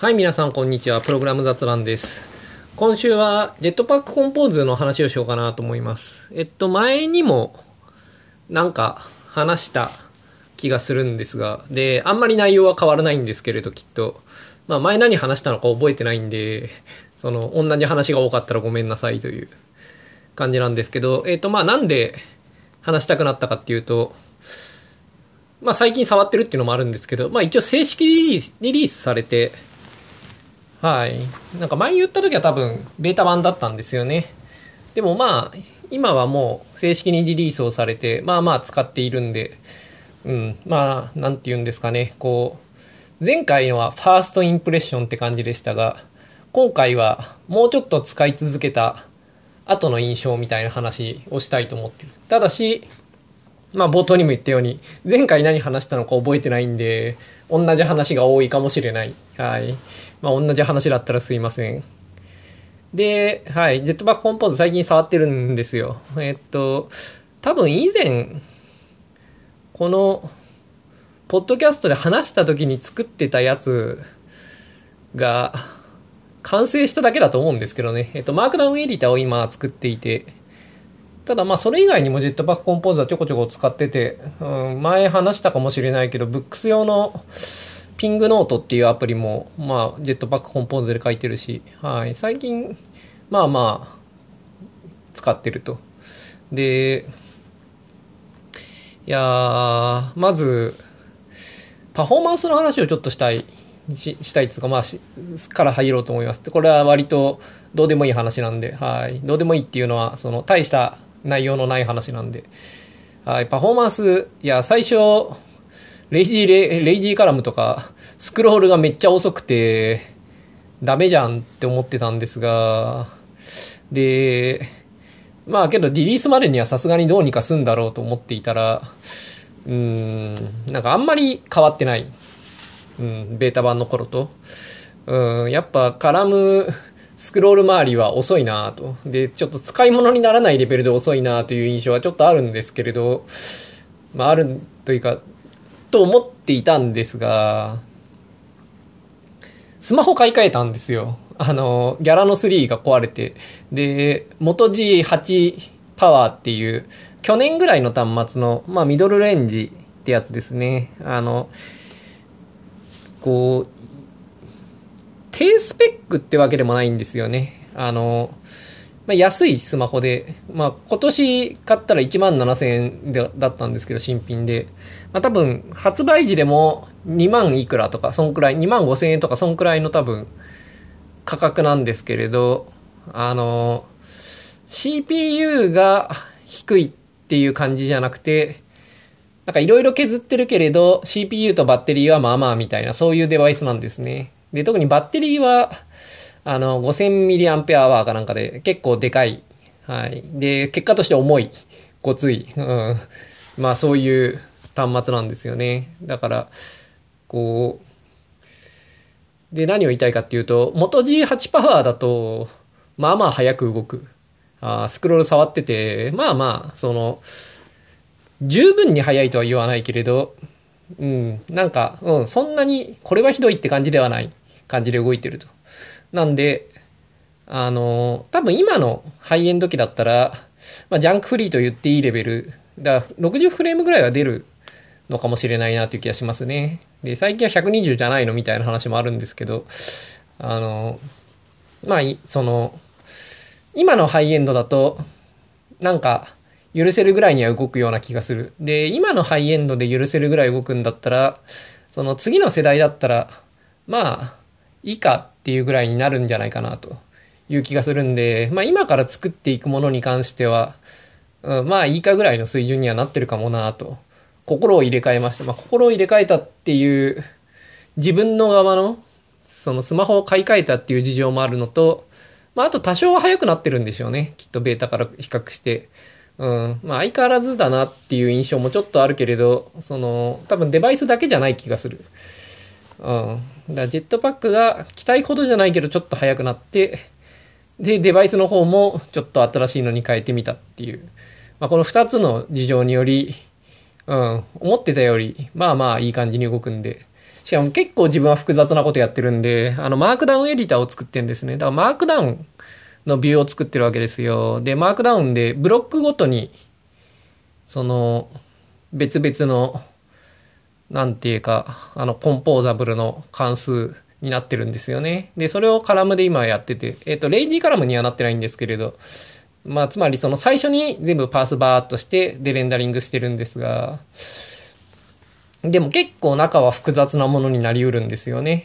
はい、皆さん、こんにちは。プログラム雑談です。今週は、ジェットパックコンポーズの話をしようかなと思います。えっと、前にも、なんか、話した気がするんですが、で、あんまり内容は変わらないんですけれど、きっと。まあ、前何話したのか覚えてないんで、その、同じ話が多かったらごめんなさいという感じなんですけど、えっと、まあ、なんで話したくなったかっていうと、まあ、最近触ってるっていうのもあるんですけど、まあ、一応正式リリースリリースされて、はい。なんか前言った時は多分ベータ版だったんですよね。でもまあ、今はもう正式にリリースをされて、まあまあ使っているんで、うん、まあ、なんて言うんですかね、こう、前回のはファーストインプレッションって感じでしたが、今回はもうちょっと使い続けた後の印象みたいな話をしたいと思ってる。ただし、まあ冒頭にも言ったように、前回何話したのか覚えてないんで、同じ話が多いかもしれない。はい。まあ同じ話だったらすいません。で、はい。ジェットバックコンポーズ最近触ってるんですよ。えっと、多分以前、この、ポッドキャストで話した時に作ってたやつが、完成しただけだと思うんですけどね。えっと、マークダウンエディターを今作っていて、ただまあそれ以外にも Jetpack Compose はちょこちょこ使ってて、うん、前話したかもしれないけど、ブックス用の PngNote っていうアプリも、まあ、 Jetpack Compose で書いてるし、はい、最近、まあまあ、使ってると。で、いや、まず、パフォーマンスの話をちょっとしたい、ししたいですか、まあし、から入ろうと思います。これは割とどうでもいい話なんで、はい。どうでもいいっていうのは、その、大した内容のない話なんで、はい。パフォーマンス、いや、最初、レイジーレ、レイジーカラムとか、スクロールがめっちゃ遅くて、ダメじゃんって思ってたんですが、で、まあけどリリースまでにはさすがにどうにかすんだろうと思っていたら、うん、なんかあんまり変わってない。うん、ベータ版の頃と。うん、やっぱカラム、スクロール周りは遅いなと。で、ちょっと使い物にならないレベルで遅いなという印象はちょっとあるんですけれど、まああるというか、と思っていたんですが、スマホ買い替えたんですよ。あの、ギャラの3が壊れて。で、元 G8 パワーっていう、去年ぐらいの端末の、まあ、ミドルレンジってやつですね。あの、こう、低スペックってわけでもないんですよね。あの、まあ、安いスマホで、まあ、今年買ったら1万7000円でだったんですけど、新品で。まあ、多分、発売時でも2万いくらとか、そんくらい、2万5000円とか、そんくらいの多分、価格なんですけれど、あの、CPU が低いっていう感じじゃなくて、なんかいろいろ削ってるけれど、CPU とバッテリーはまあまあみたいな、そういうデバイスなんですね。で、特にバッテリーは、あの、5000mAh かなんかで結構でかい。はい。で、結果として重い。ごつい。うん。まあそういう端末なんですよね。だから、こう、で、何を言いたいかっていうと、元 G8 パワーだと、まあまあ早く動く。あスクロール触ってて、まあまあ、その、十分に速いとは言わないけれど、うん、なんか、うん、そんなに、これはひどいって感じではない感じで動いてると。なんで、あの、多分今のハイエンド機だったら、まあ、ジャンクフリーと言っていいレベル、だ60フレームぐらいは出るのかもしれないなという気がしますね。で、最近は120じゃないのみたいな話もあるんですけど、あの、まあ、その、今のハイエンドだと、なんか、許せるぐらいには動くような気がする。で、今のハイエンドで許せるぐらい動くんだったら、その次の世代だったら、まあ、いいかっていうぐらいになるんじゃないかなという気がするんで、まあ今から作っていくものに関しては、うん、まあいいかぐらいの水準にはなってるかもなと、心を入れ替えました。まあ心を入れ替えたっていう、自分の側の、そのスマホを買い替えたっていう事情もあるのと、まああと多少は速くなってるんでしょうね。きっとベータから比較して。うん。まあ相変わらずだなっていう印象もちょっとあるけれど、その、多分デバイスだけじゃない気がする。うん。だからジェットパックが期待ほどじゃないけどちょっと速くなって、で、デバイスの方もちょっと新しいのに変えてみたっていう。まあこの2つの事情により、うん、思ってたより、まあまあいい感じに動くんで、しかも結構自分は複雑なことやってるんで、あの、マークダウンエディターを作ってるんですね。だからマークダウンのビューを作ってるわけですよ。で、マークダウンでブロックごとに、その、別々の、なんていうか、あの、コンポーザブルの関数になってるんですよね。で、それをカラムで今やってて、えっ、と、レイジーカラムにはなってないんですけれど、まあ、つまりその最初に全部パースバーっとして、で、レンダリングしてるんですが、でも結構中は複雑なものになりうるんですよね。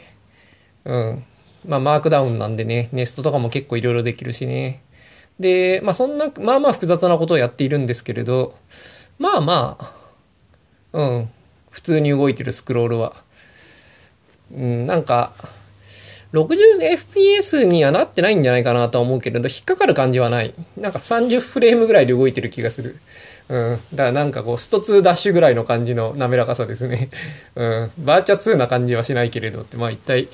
うん。まあ、マークダウンなんでね、ネストとかも結構いろいろできるしね。で、まあ、そんな、まあまあ複雑なことをやっているんですけれど、まあまあ、うん、普通に動いてるスクロールは。うん、なんか、60fps にはなってないんじゃないかなとは思うけれど、引っかかる感じはない。なんか30フレームぐらいで動いてる気がする。うん。だからなんかこう、スト2ダッシュぐらいの感じの滑らかさですね。うん。バーチャ2な感じはしないけれどって、まあ一体、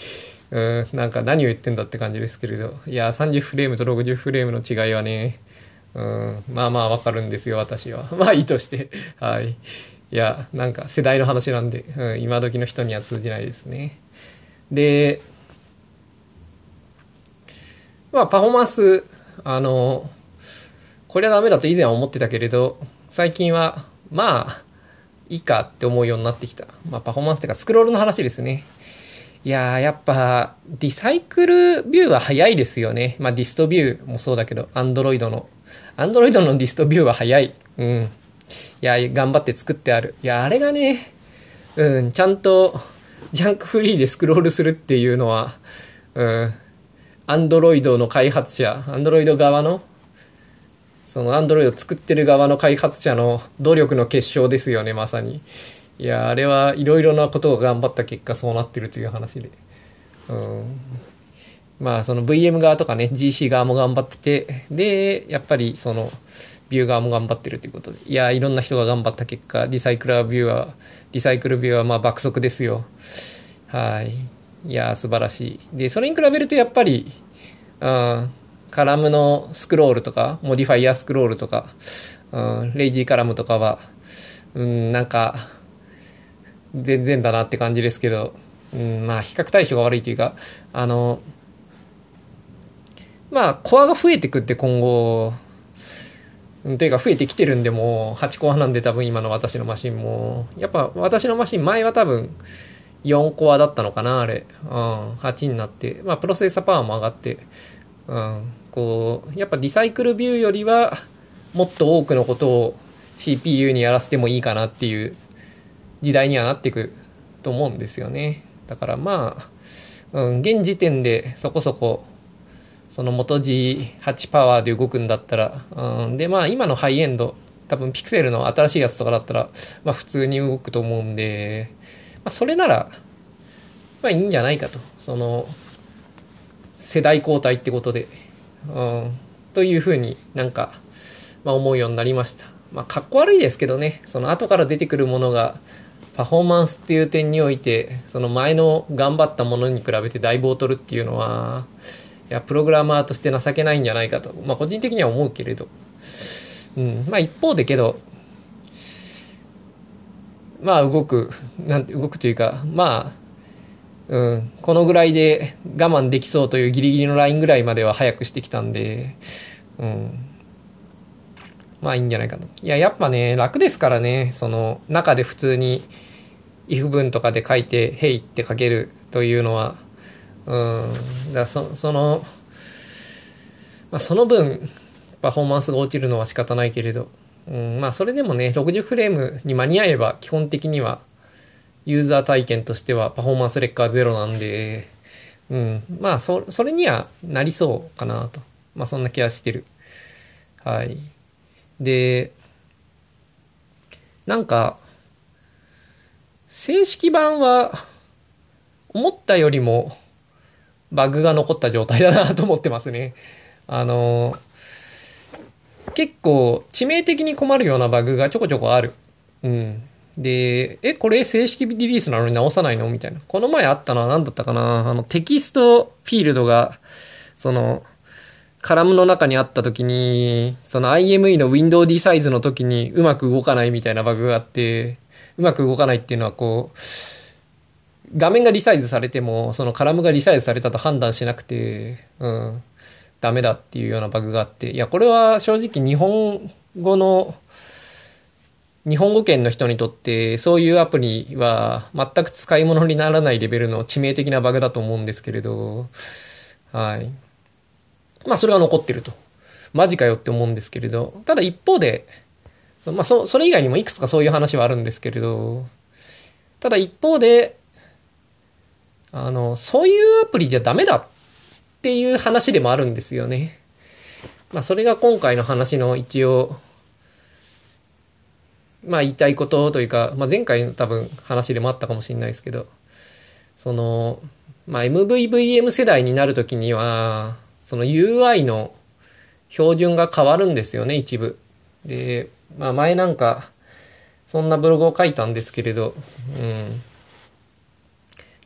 うん、なんか何を言ってんだって感じですけれど。いや、30フレームと60フレームの違いはね、うん、まあまあわかるんですよ、私は。まあいいとして。はい。いや、なんか世代の話なんで、うん、今時の人には通じないですね。で、まあパフォーマンス、あの、これはダメだと以前は思ってたけれど、最近は、まあ、いいかって思うようになってきた。まあ、パフォーマンスっていうか、スクロールの話ですね。いやー、やっぱ、ディサイクルビューは早いですよね。まあ、ディストビューもそうだけど、アンドロイドの。アンドロイドのディストビューは早い。うん。いや、頑張って作ってある。いや、あれがね、うん、ちゃんと、ジャンクフリーでスクロールするっていうのは、うん、アンドロイドの開発者、アンドロイド側のそのアンドロイド作ってる側の開発者の努力の結晶ですよねまさに。いやあれはいろいろなことを頑張った結果そうなってるという話で。うん。まあその VM 側とかね GC 側も頑張っててでやっぱりそのビュー側も頑張ってるということで。いやいろんな人が頑張った結果ディサイクラービューはディサイクルビューはまあ爆速ですよ。はい。いや素晴らしい。でそれに比べるとやっぱりうんカラムのスクロールとか、モディファイアスクロールとか、うん、レイジーカラムとかは、うん、なんか、全然だなって感じですけど、うん、まあ、比較対象が悪いというか、あの、まあ、コアが増えてくって今後、というか増えてきてるんでもう8コアなんで多分今の私のマシンも。やっぱ私のマシン前は多分4コアだったのかなあれ、うん、8になって。まあプロセッサーパワーも上がって。うん、こうやっぱリサイクルビューよりはもっと多くのことを CPU にやらせてもいいかなっていう時代にはなっていくと思うんですよね。だからまあ、うん、現時点でそこそこその元 G8 パワーで動くんだったら、うん、でまあ今のハイエンド多分ピクセルの新しいやつとかだったら、まあ、普通に動くと思うんで、まあ、それならまあいいんじゃないかとその世代交代ってことで、うん、というふうになんか、まあ、思うようになりました。まあ、かっこ悪いですけどね、その後から出てくるものが、パフォーマンスっていう点において、その前の頑張ったものに比べてだいぶ劣るっていうのは、いや、プログラマーとして情けないんじゃないかと、まあ、個人的には思うけれど、うん、まあ、一方でけど、まあ、動く、なんて、動くというか、まあ、うん、このぐらいで我慢できそうというギリギリのラインぐらいまでは早くしてきたんで、うん、まあいいんじゃないかと。いや、やっぱね、楽ですからね、その中で普通に if 文とかで書いて、hey って書けるというのは、うん、だそその、まあ、その分、パフォーマンスが落ちるのは仕方ないけれど、うん、まあそれでもね、60フレームに間に合えば基本的にはユーザー体験としてはパフォーマンス劣化はゼロなんで、うん、まあそ、それにはなりそうかなと。まあ、そんな気はしてる。はい。で、なんか、正式版は、思ったよりも、バグが残った状態だなと思ってますね。あの、結構、致命的に困るようなバグがちょこちょこある。うん。で、え、これ正式リリースなのに直さないのみたいな。この前あったのは何だったかなあの、テキストフィールドが、その、カラムの中にあった時に、その IME のウィンドウ D サイズの時にうまく動かないみたいなバグがあって、うまく動かないっていうのはこう、画面がリサイズされても、そのカラムがリサイズされたと判断しなくて、うん、ダメだっていうようなバグがあって、いや、これは正直日本語の、日本語圏の人にとってそういうアプリは全く使い物にならないレベルの致命的なバグだと思うんですけれど、はい。まあそれが残ってると。マジかよって思うんですけれど、ただ一方で、まあそそれ以外にもいくつかそういう話はあるんですけれど、ただ一方で、あの、そういうアプリじゃダメだっていう話でもあるんですよね。まあそれが今回の話の一応、まあ言いたいことというか、まあ前回の多分話でもあったかもしれないですけど、その、まあ MVVM 世代になるときには、その UI の標準が変わるんですよね、一部。で、まあ前なんか、そんなブログを書いたんですけれど、うん。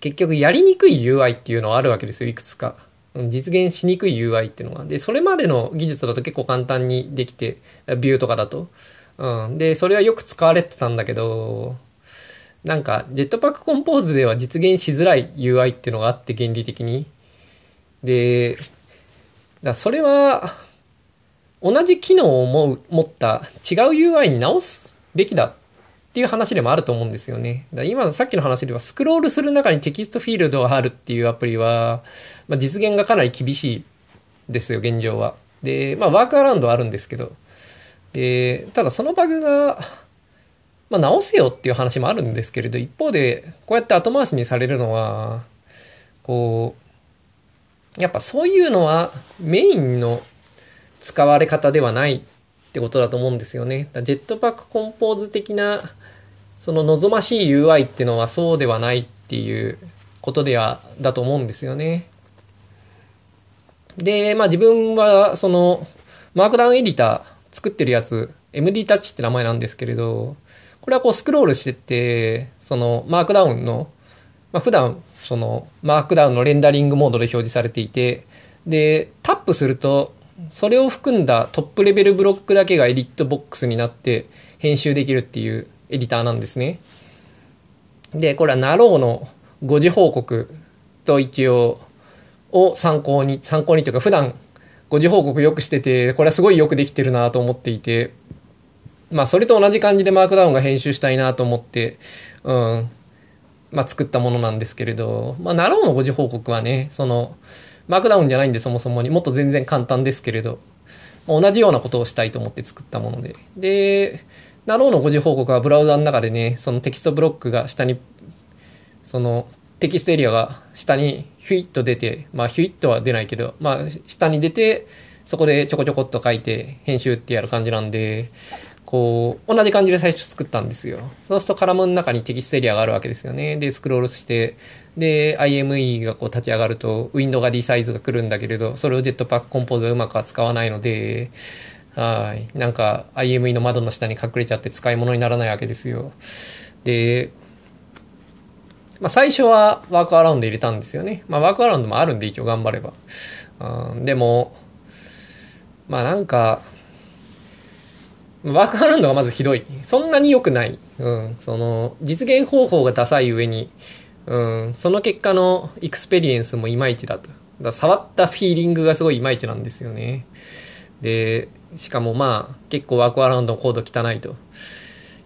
結局やりにくい UI っていうのはあるわけですよ、いくつか。実現しにくい UI っていうのが。で、それまでの技術だと結構簡単にできて、ビューとかだと。うん。で、それはよく使われてたんだけど、なんか、ジェットパックコンポーズでは実現しづらい UI っていうのがあって、原理的に。で、だそれは、同じ機能を持った違う UI に直すべきだっていう話でもあると思うんですよね。だ今のさっきの話ではスクロールする中にテキストフィールドがあるっていうアプリは、まあ、実現がかなり厳しいですよ、現状は。で、まあワークアラウンドはあるんですけど。で、ただそのバグが、まあ、直せよっていう話もあるんですけれど、一方で、こうやって後回しにされるのは、こう、やっぱそういうのはメインの使われ方ではないってことだと思うんですよね。 Jetpack Compose 的なその望ましい UI っていうのはそうではないっていうことではだと思うんですよね。で、まあ自分はそのマークダウンエディター作ってるやつ MD タッチって名前なんですけれど、これはこうスクロールしてって、そのマークダウンの、まあ、普段そのマークダウンのレンダリングモードで表示されていて、で、タップするとそれを含んだトップレベルブロックだけがエディットボックスになって編集できるっていうエディターなんですね。で、これはなろうの誤字報告と一応を参考に、参考にというか普段誤字報告よくしてて、これはすごいよくできてるなと思っていて、まあそれと同じ感じでマークダウンが編集したいなと思って、うん、まあ作ったものなんですけれど、まあなろうの誤字報告はね、その、マークダウンじゃないんでそもそもにもっと全然簡単ですけれど同じようなことをしたいと思って作ったものででなろうの誤字報告はブラウザの中でねそのテキストブロックが下にそのテキストエリアが下にヒュイッと出てまあヒュイッとは出ないけどまあ下に出てそこでちょこちょこっと書いて編集ってやる感じなんでこう、同じ感じで最初作ったんですよ。そうすると column の中に text area があるわけですよね。で、スクロールして、で、IME がこう立ち上がると、ウィンドウが D サイズが来るんだけれど、それを Jetpack Compose うまくは使わないので、はい。なんか IME の窓の下に隠れちゃって使い物にならないわけですよ。で、まあ、最初は workaround 入れたんですよね。まあ、 workaround もあるんで一応頑張れば。うん、でも、まあなんか、 workaround がまずひどい。そんなに良くない。うん。その、実現方法がダサい上に、うん。その結果の experience もいまいちだと。だ触ったフィーリングがすごいいまいちなんですよね。で、しかもまあ、結構 workaround のコード汚いと。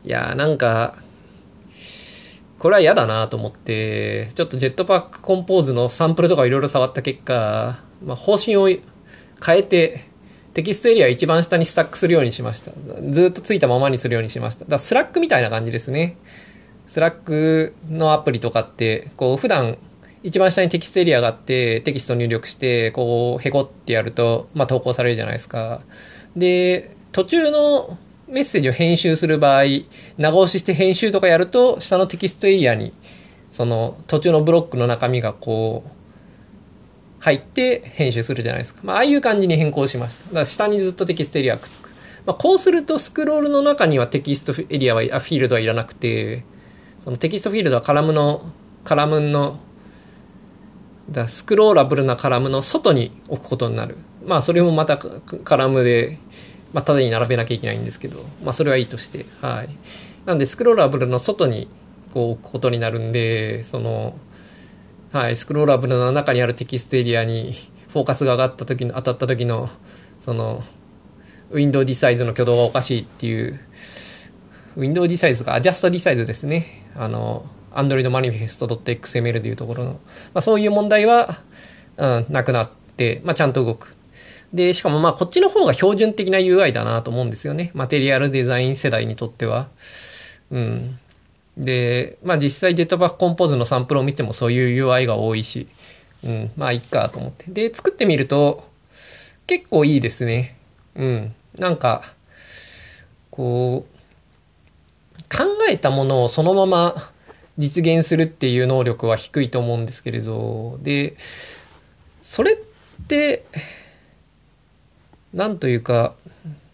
いやーなんか、これは嫌だなと思って、ちょっと Jetpack Compose のサンプルとかいろいろ触った結果、まあ、方針を変えて、 text area 一番下に stack するようにしました。ずっとついたままにするようにしました。だ Slack みたいな感じですね。 Slack のアプリとかって、こう普段一番下に text area があってテキスト入力してこうへこってやると、まあ、投稿されるじゃないですか。で途中のメッセージを編集する場合長押しして編集とかやると下の text area にその途中のブロックの中身がこう入って編集するじゃないですか。まあ、あいう感じに変更しました。だから下にずっとテキストエリアがくっつく。まあ、こうするとスクロールの中にはテキストエリアは、フィールドはいらなくて、そのテキストフィールドはカラムの、カラムの、だスクローラブルなカラムの外に置くことになる。まあ、それもまたカラムで、まあ、縦に並べなきゃいけないんですけど、まあ、それはいいとして、はい。なんで、スクローラブルの外にこう置くことになるんで、その、はい、スクローラブルの中にあるテキストエリアにフォーカスが上がった時の当たった時のそのウィンドウディサイズの挙動がおかしいっていうウィンドウディサイズかアジャストディサイズですねあの Android Manifest.xml でいうところの、まあ、そういう問題は、うん、なくなって、まあ、ちゃんと動くでしかもまあこっちの方が標準的な UI だなと思うんですよねマテリアルデザイン世代にとってはうんでまあ実際 Jetpack Compose のサンプルを見てもそういう UI が多いしうん、まあいっかと思って。で、作ってみると、結構いいですね。うん。なんか、こう、考えたものをそのまま実現するっていう能力は低いと思うんですけれど、で、それって、なんというか、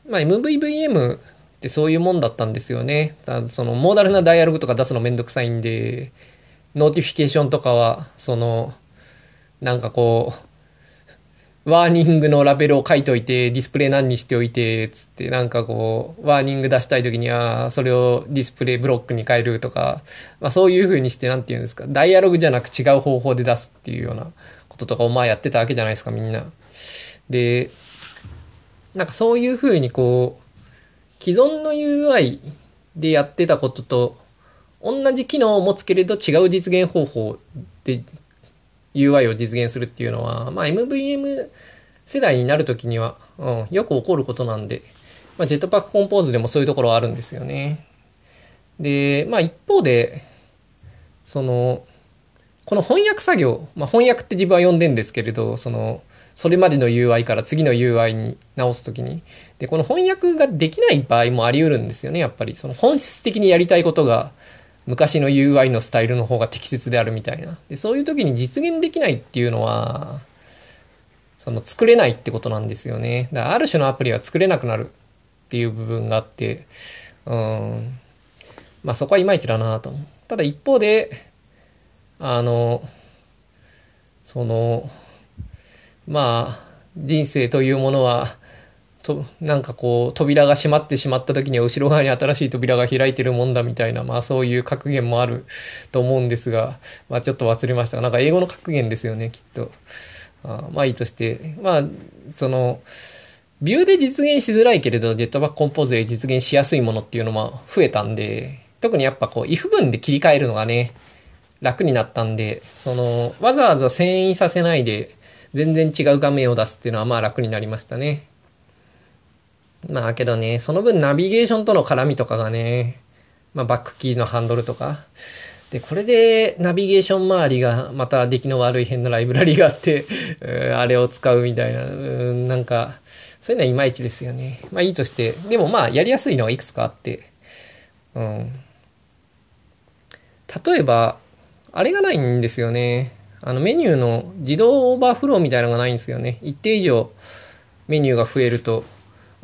まあ、MVVM ってそういうもんだったんですよね。その modal なダイアログとか出すのめんどくさいんで、 notification とかは、その、なんかこう、 warning のラベルを書いといて、 display none にしておいて、つって、なんかこう、 warning 出したい時には、それを display block に変えるとか、まあそういう風にして、なんて言うんですか、ダイアログじゃなく違う方法で出すっていうようなこととかをまあやってたわけじゃないですか、みんな。で、なんかそういう風にこう、既存の UI でやってたことと、同じ機能を持つけれど違う実現方法で UI を実現するっていうのは、まあ、MVM 世代になるときには、うん、よく起こることなんで、まあ、ジェットパックコンポーズでもそういうところはあるんですよね。で、まあ一方で、その、この翻訳作業、まあ、翻訳って自分は呼んでんですけれど、その、それまでの UI から次の UI に直すときに。で、この翻訳ができない場合もあり得るんですよね、やっぱり。その本質的にやりたいことが昔の UI のスタイルの方が適切であるみたいな。で、そういう時に実現できないっていうのは、その作れないってことなんですよね。だからある種のアプリは作れなくなるっていう部分があって、うん。まあそこはいまいちだなと。ただ一方で、あの、その、まあ、人生というものは、となんかこう扉が閉まってしまった時には後ろ側に新しい扉が開いてるもんだみたいなまあそういう格言もあると思うんですが、まあ、ちょっと忘れましたがなんか英語の格言ですよねきっと。あまあいいとしてまあそのビューで実現しづらいけれどジェットバックコンポーズで実現しやすいものっていうのも増えたんで特にやっぱこう if 文で切り替えるのがね楽になったんでそのわざわざ遷移させないで全然違う画面を出すっていうのはまあ楽になりましたね。まあけどね、その分ナビゲーションとの絡みとかがね、まあバックキーのハンドルとか。で、これでナビゲーション周りがまた出来の悪い変なライブラリがあって、あれを使うみたいな、うんなんか、そういうのはいまいちですよね。まあいいとして、でもまあやりやすいのはいくつかあって、うん。例えば、あれがないんですよね。あのメニューの自動オーバーフローみたいなのがないんですよね。一定以上メニューが増えると、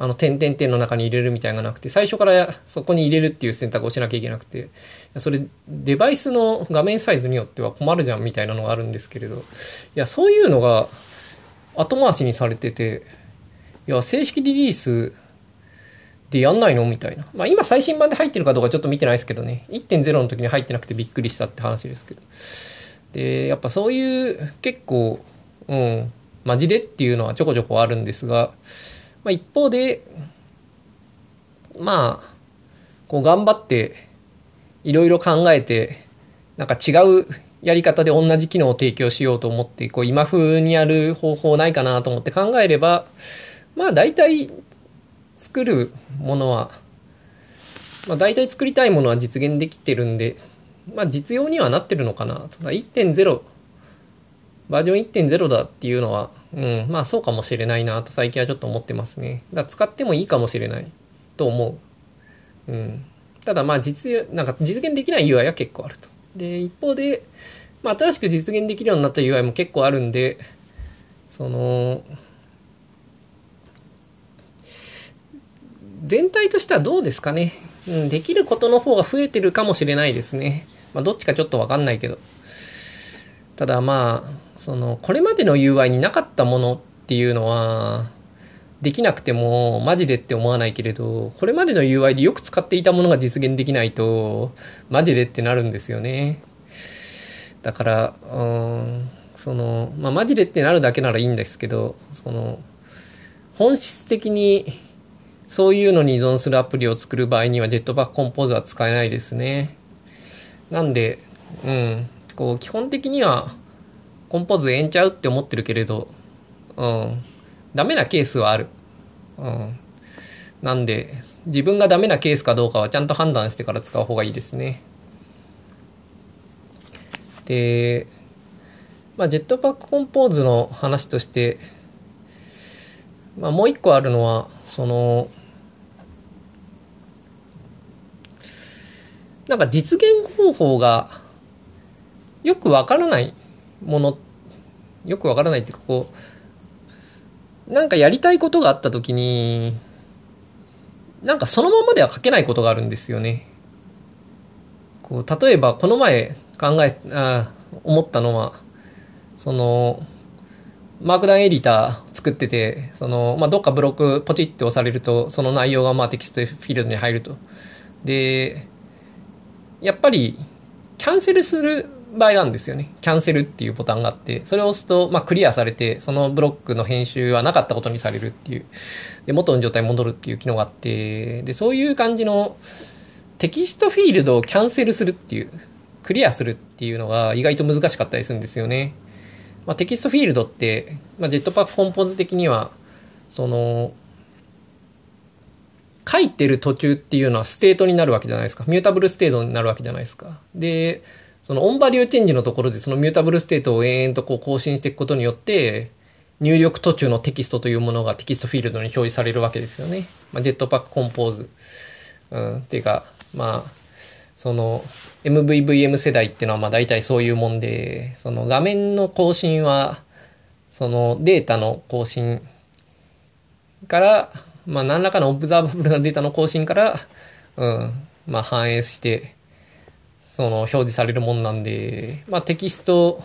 あの点々点の中に入れるみたいなのがなくて最初からそこに入れるっていう選択をしなきゃいけなくてそれデバイスの画面サイズによっては困るじゃんみたいなのがあるんですけれどいやそういうのが後回しにされてていや正式リリースでやんないのみたいな。まあ今最新版で入ってるかどうかちょっと見てないですけどね。1.0の時に入ってなくてびっくりしたって話ですけど。で、やっぱそういう結構、うん、マジでっていうのはちょこちょこあるんですが、まあ、一方でまあこう頑張っていろいろ考えてなんか違うやり方で同じ機能を提供しようと思ってこう今風にやる方法ないかなと思って考えればまあ大体作るものは、まあ、大体作りたいものは実現できてるんで、まあ、実用にはなってるのかな。とか1.0バージョン1.0だっていうのは、うん、まあそうかもしれないなと最近はちょっと思ってますね。だ使ってもいいかもしれないと思う。うん。ただまあ実、なんか実現できない UI は結構あると。で、一方で、まあ新しく実現できるようになった UI も結構あるんで、その、全体としてはどうですかね。うん、できることの方が増えてるかもしれないですね。まあどっちかちょっとわかんないけど。ただまあ、そのこれまでの UI になかったものっていうのはできなくてもマジでって思わないけれどこれまでの UI でよく使っていたものが実現できないとマジでってなるんですよね。だからうんそのまあマジでってなるだけならいいんですけどその本質的にそういうのに依存するアプリを作る場合にはジェットパックコンポーズは使えないですね。なんで、うん、こう基本的にはコンポーズええんちゃうって思ってるけれど、うん、ダメなケースはある。うん。なんで、自分がダメなケースかどうかはちゃんと判断してから使う方がいいですね。で、まあ、ジェットパックコンポーズの話として、まあ、もう一個あるのは、その、なんか実現方法がよくわからないもの、よくわからないっていうか、こう、なんかやりたいことがあった時に、なんかそのままでは書けないことがあるんですよね。こう例えばこの前考えあ思ったのはそのマークダウンエディター作っててその、まあ、どっかブロックポチッて押されるとその内容がまあテキストフィールドに入ると。でやっぱりキャンセルする場合があるんですよね。キャンセルっていうボタンがあって、それを押すと、まあ、クリアされて、そのブロックの編集はなかったことにされるっていう、で、元の状態に戻るっていう機能があって、で、そういう感じのtext field をキャンセルするっていう、クリアするっていうのが意外と難しかったりするんですよね。まあ、 text field って、まあ、 Jetpack Compose 的には、その、書いてる途中っていうのは state になるわけじゃないですか。 mutable state になるわけじゃないですか。で、その onValueChange のところでその mutable state を延々とこう更新していくことによって入力途中のテキストというものが text field に表示されるわけですよね。まあ、 Jetpack Compose、うん、っていうかまあその MVVM 世代っていうのはまあ大体そういうもんでその画面の更新はそのデータの更新からまあ何らかの observable なデータの更新からうんまあ反映してその表示されるもんなんで、まあ、テキスト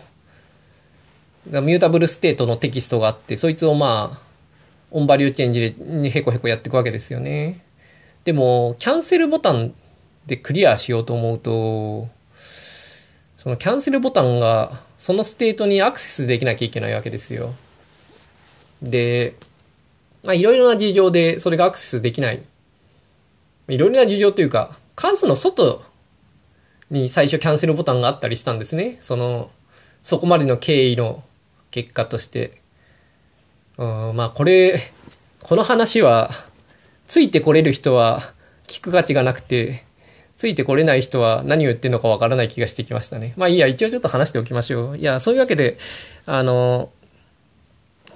mutable state のテキストがあってそいつをまあonValueChange でヘコヘコやっていくわけですよね。でもキャンセルボタンでクリアしようと思うとそのキャンセルボタンがその state にアクセスできなきゃいけないわけですよ。でまあいろいろな事情でそれがアクセスできない。いろいろな事情というか関数の外に最初キャンセルボタンがあったりしたんですね。その、そこまでの経緯の結果として。うん、まあこれ、この話は、ついてこれる人は聞く価値がなくて、ついてこれない人は何を言ってるのかわからない気がしてきましたね。まあいいや、一応ちょっと話しておきましょう。いや、そういうわけで、あの、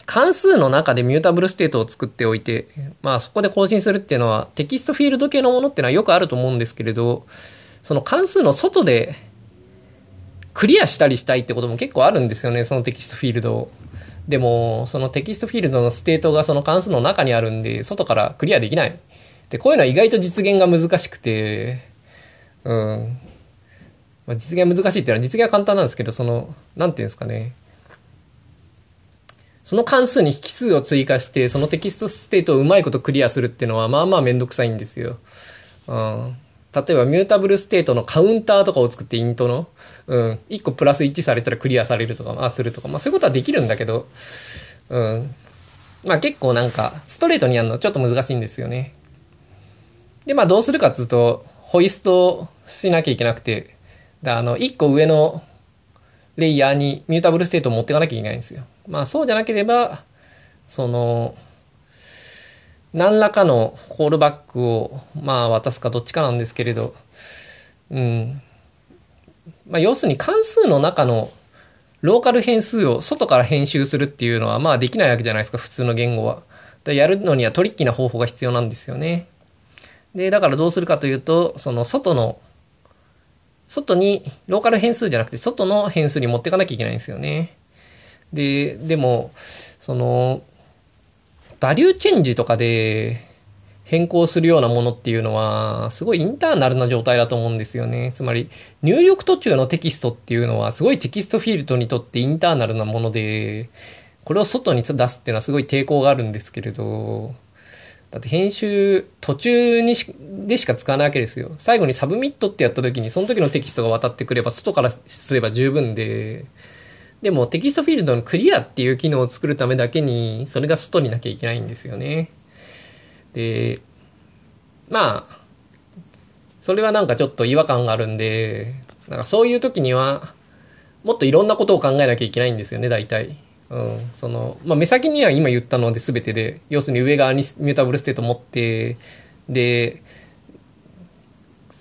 関数の中でミュータブルステートを作っておいて、まあそこで更新するっていうのはテキストフィールド系のものっていうのはよくあると思うんですけれど、その関数の外でクリアしたりしたいってことも結構あるんですよね、その text field。でも、その text field の state がその関数の中にあるんで、外からクリアできない。で、こういうのは意外と実現が難しくて、うん。まあ、実現難しいっていうのは実現は簡単なんですけど、その、なんていうんですかね。その関数に引数を追加して、その text state をうまいことクリアするっていうのは、まあまあめんどくさいんですよ。うん。例えば mutable state のカウンターとかを作って Int の、うん、1個プラス1されたらクリアされるとか、あするとか、まあそういうことはできるんだけど、うん。まあ結構なんか、ストレートにやるのちょっと難しいんですよね。で、まあどうするかっていうと、 hoist しなきゃいけなくて、だあの、1個上のレイヤーに mutable state を持っていかなきゃいけないんですよ。まあそうじゃなければ、その、何らかのコールバックをまあ渡すかどっちかなんですけれど、うん。まあ要するに関数の中のローカル変数を外から編集するっていうのはまあできないわけじゃないですか、普通の言語は。やるのにはトリッキーな方法が必要なんですよね。で、だからどうするかというと、その外の、外に、ローカル変数じゃなくて外の変数に持っていかなきゃいけないんですよね。で、でも、その、 value change とかで変更するようなものっていうのは、すごい internal な状態だと思うんですよね。つまり、入力途中のテキストっていうのは、すごい text field にとって internal なもので、これを外に出すっていうのはすごい抵抗があるんですけれど、だって編集途中にしでしか使わないわけですよ。最後に submit ってやった時にその時のテキストが渡ってくれば外からすれば十分で、でも text field のクリアっていう機能を作るためだけにそれが外になきゃいけないんですよね。で、まあ、それはなんかちょっと違和感があるんで、なんかそういう時にはもっといろんなことを考えなきゃいけないんですよね、大体。うん、その、まあ、目先には今言ったので全てで、要するに上側に mutable state 持って、で、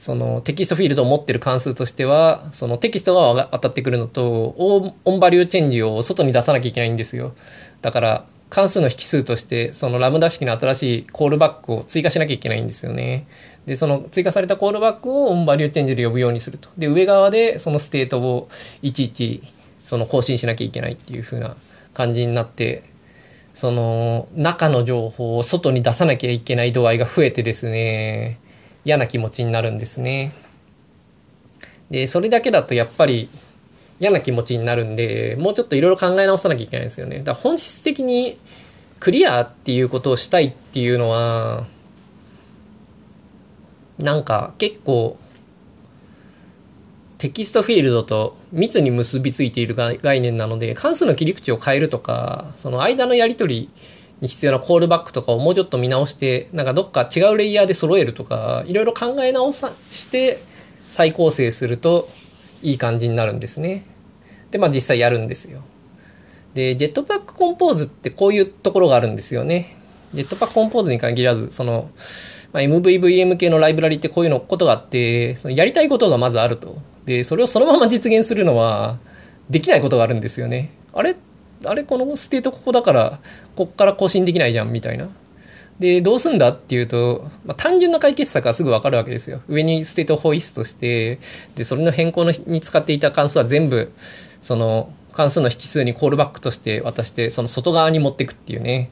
その text field を持ってる関数としては、そのテキストが渡ってくるのと、 onValueChange を外に出さなきゃいけないんですよ。だから、関数の引数として、そのラムダ式の新しい callback を追加しなきゃいけないんですよね。で、その追加された callback を onValueChange で呼ぶようにすると。で、上側でその state をいちいちその更新しなきゃいけないっていう風な感じになってその中の情報を外に出さなきゃいけない度合いが増えてですね嫌な気持ちになるんですね。でそれだけだとやっぱり嫌な気持ちになるんでもうちょっといろいろ考え直さなきゃいけないですよね。だから本質的にクリアっていうことをしたいっていうのはなんか結構テキストフィールドと密に結びついている概念なので関数の切り口を変えるとかその間のやり取りに必要なコールバックとかをもうちょっと見直してなんかどっか違うレイヤーで揃えるとかいろいろ考え直さして再構成するといい感じになるんですね。でまあ実際やるんですよ。で Jetpack Compose ってこういうところがあるんですよね。 Jetpack Compose に限らずその、まあ、MVVM 系のライブラリってこういうのことがあってそのやりたいことがまずあると。でそれをそのまま実現するのはできないことがあるんですよねあれ？あれこの state ここだからこっから更新できないじゃんみたいな。でどうすんだっていうと、まあ、単純な解決策はすぐ分かるわけですよ。上に state を hoist してでそれの変更のに使っていた関数は全部その関数の引数にコールバックとして渡してその外側に持っていくっていうね。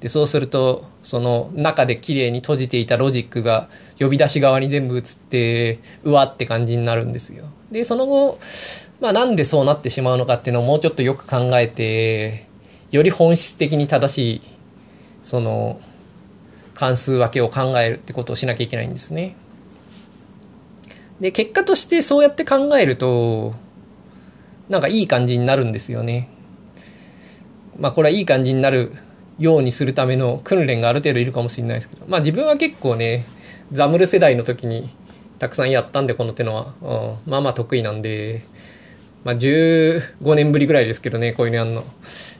でそうするとその中で綺麗に閉じていたロジックが呼び出し側に全部移ってうわって感じになるんですよ。でその後、まあ、なんでそうなってしまうのかっていうのをもうちょっとよく考えてより本質的に正しいその関数分けを考えるってことをしなきゃいけないんですね。で結果としてそうやって考えるとなんかいい感じになるんですよね。まあこれはいい感じになるようにするための訓練がある程度いるかもしれないですけどまあ自分は結構ねザムル世代の時にたくさんやったんでこの手のは、うん、まあまあ得意なんでまあ15年ぶりぐらいですけどねこういうのやんのい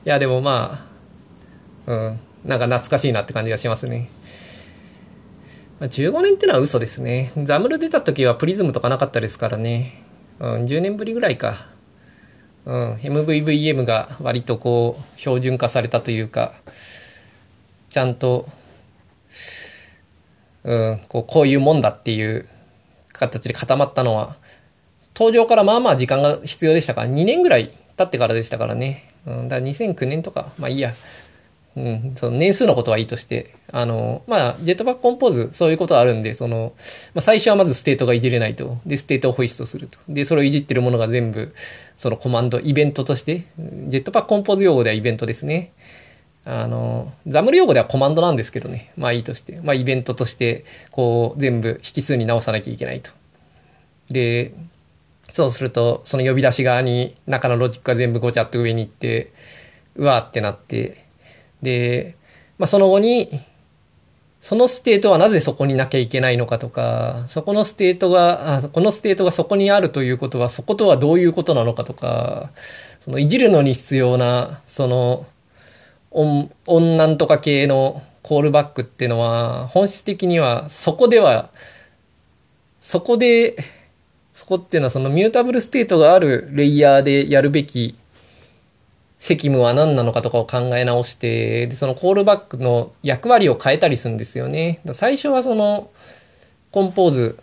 やでもまあうんなんか懐かしいなって感じがしますね。まあ、15年ってのは嘘ですね。ザムル出た時はプリズムとかなかったですからね。うん、10年ぶりぐらいか。うん、MVVM が割とこう標準化されたというかちゃんと、うん、こうこういうもんだっていう形で固まったのは登場からまあまあ時間が必要でしたから2年ぐらい経ってからでしたからね、うん、だから2009年とかまあいいや。うん、その年数のことはいいとして、あの、まあ、ジェットパックコンポーズ、そういうことはあるんで、その、まあ、最初はまず state がいじれないと。で、 state を hoist すると。で、それをいじってるものが全部、そのコマンド、イベントとして、 Jetpack Compose 用語ではイベントですね。あの、 XAML 用語ではコマンドなんですけどね。まあいいとして。まあイベントとして、こう、全部引数に直さなきゃいけないと。で、そうすると、その呼び出し側に中のロジックが全部ごちゃっと上に行って、うわーってなって、で、まあ、その後に、その state はなぜそこになきゃいけないのかとか、そこの state が、あこの state がそこにあるということは、そことはどういうことなのかとか、そのいじるのに必要な、その、 on なんとか系のコールバックっていうのは、本質的にはそこでは、そこで、そこっていうのはその mutable state があるレイヤーでやるべき責務は何なのかとかを考え直してでそのコールバックの役割を変えたりするんですよね。最初はそのコンポーズ、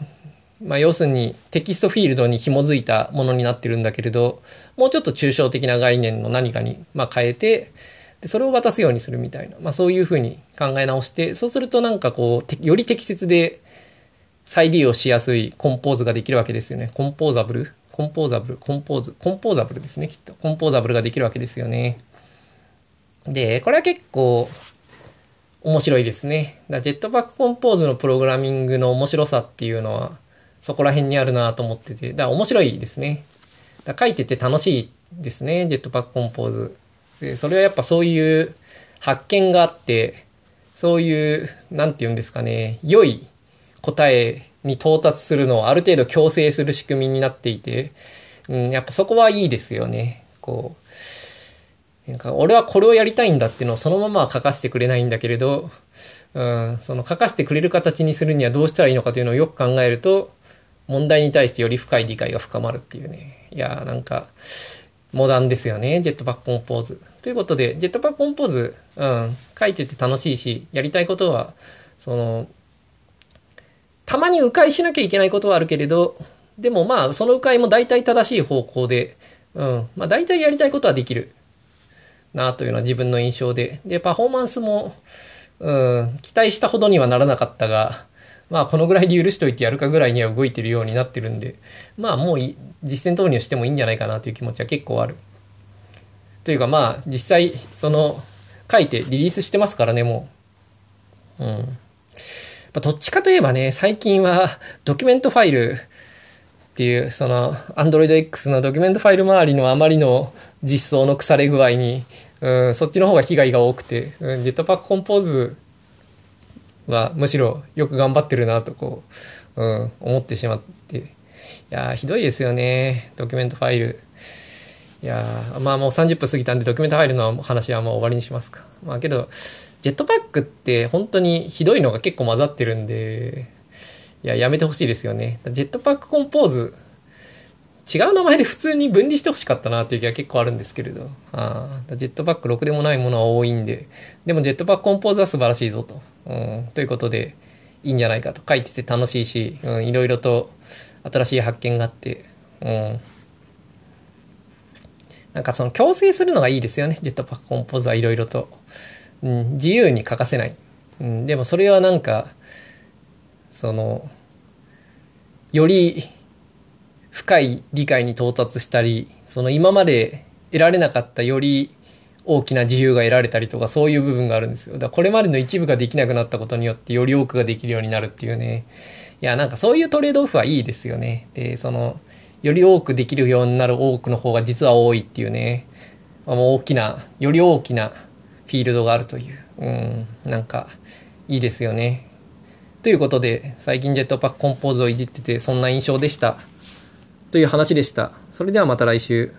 まあ、要するにテキストフィールドに紐づいたものになってるんだけれどもうちょっと抽象的な概念の何かにまあ変えてでそれを渡すようにするみたいな、まあ、そういうふうに考え直してそうするとなんかこうより適切で再利用しやすいコンポーズができるわけですよね。コンポーザブルコンポーザブル、コンポーズ、コンポーザブルですね、きっと。コンポーザブルができるわけですよね。で、これは結構面白いですね。だ Jetpack Compose のプログラミングの面白さっていうのは、そこら辺にあるなと思ってて、だから面白いですね。だ書いてて楽しいですね、 Jetpack Compose。でそれはやっぱそういう発見があって、そういう、なんて言うんですかね、良い答えに到達するのをある程度強制する仕組みになっていて、うん、やっぱそこはいいですよね。こう、なんか俺はこれをやりたいんだっていうのをそのままは書かせてくれないんだけれど、うん、その書かせてくれる形にするにはどうしたらいいのかというのをよく考えると、問題に対してより深い理解が深まるっていうね。いやーなんか、モダンですよね、 Jetpack Compose。ということで、 Jetpack Compose、うん、書いてて楽しいし、やりたいことは、その、たまに迂回しなきゃいけないことはあるけれど、でもまあ、その迂回も大体正しい方向で、うん、まあ大体やりたいことはできるなというのは自分の印象で。で、パフォーマンスも、うん、期待したほどにはならなかったが、まあこのぐらいで許しといてやるかぐらいには動いてるようになってるんで、まあもう実践投入してもいいんじゃないかなという気持ちは結構ある。というかまあ実際その書いてリリースしてますからねもう。うん。まどっちかといえばね最近はドキュメントファイルっていうその AndroidX のドキュメントファイル周りのあまりの実装の腐れ具合に、うん、そっちの方が被害が多くて、うん、Jetpack Compose はむしろよく頑張ってるなとこう、うん、思ってしまって。いやひどいですよね。ドキュメントファイル。いやまあもう30分過ぎたんでドキュメントファイルの話はもう終わりにしますか。まあけど、Jetpack って本当にひどいのが結構混ざってるんで、いや、やめてほしいですよね。ジェットパックコンポーズ、違う名前で普通に分離してほしかったなという気は結構あるんですけれど、あ Jetpack ろくでもないものは多いんで、でも Jetpack Compose は素晴らしいぞと。うん、ということで、いいんじゃないかと。書いてて楽しいし、うん、いろいろと新しい発見があって、うん。なんかその強制するのがいいですよね。ジェットパックコンポーズはいろいろと。うん、自由に書かせない。うん、でもそれはなんか、その、より深い理解に到達したり、その今まで得られなかったより大きな自由が得られたりとかそういう部分があるんですよ。だからこれまでの一部ができなくなったことによってより多くができるようになるっていうね。いや、なんかそういうトレードオフはいいですよね。で、その、より多くできるようになる多くの方が実は多いっていうね。もう大きな、より大きなフィールドがあるという。うん、なんかいいですよね。ということで、最近ジェットパックコンポーズをいじっててそんな印象でした。という話でした。それではまた来週。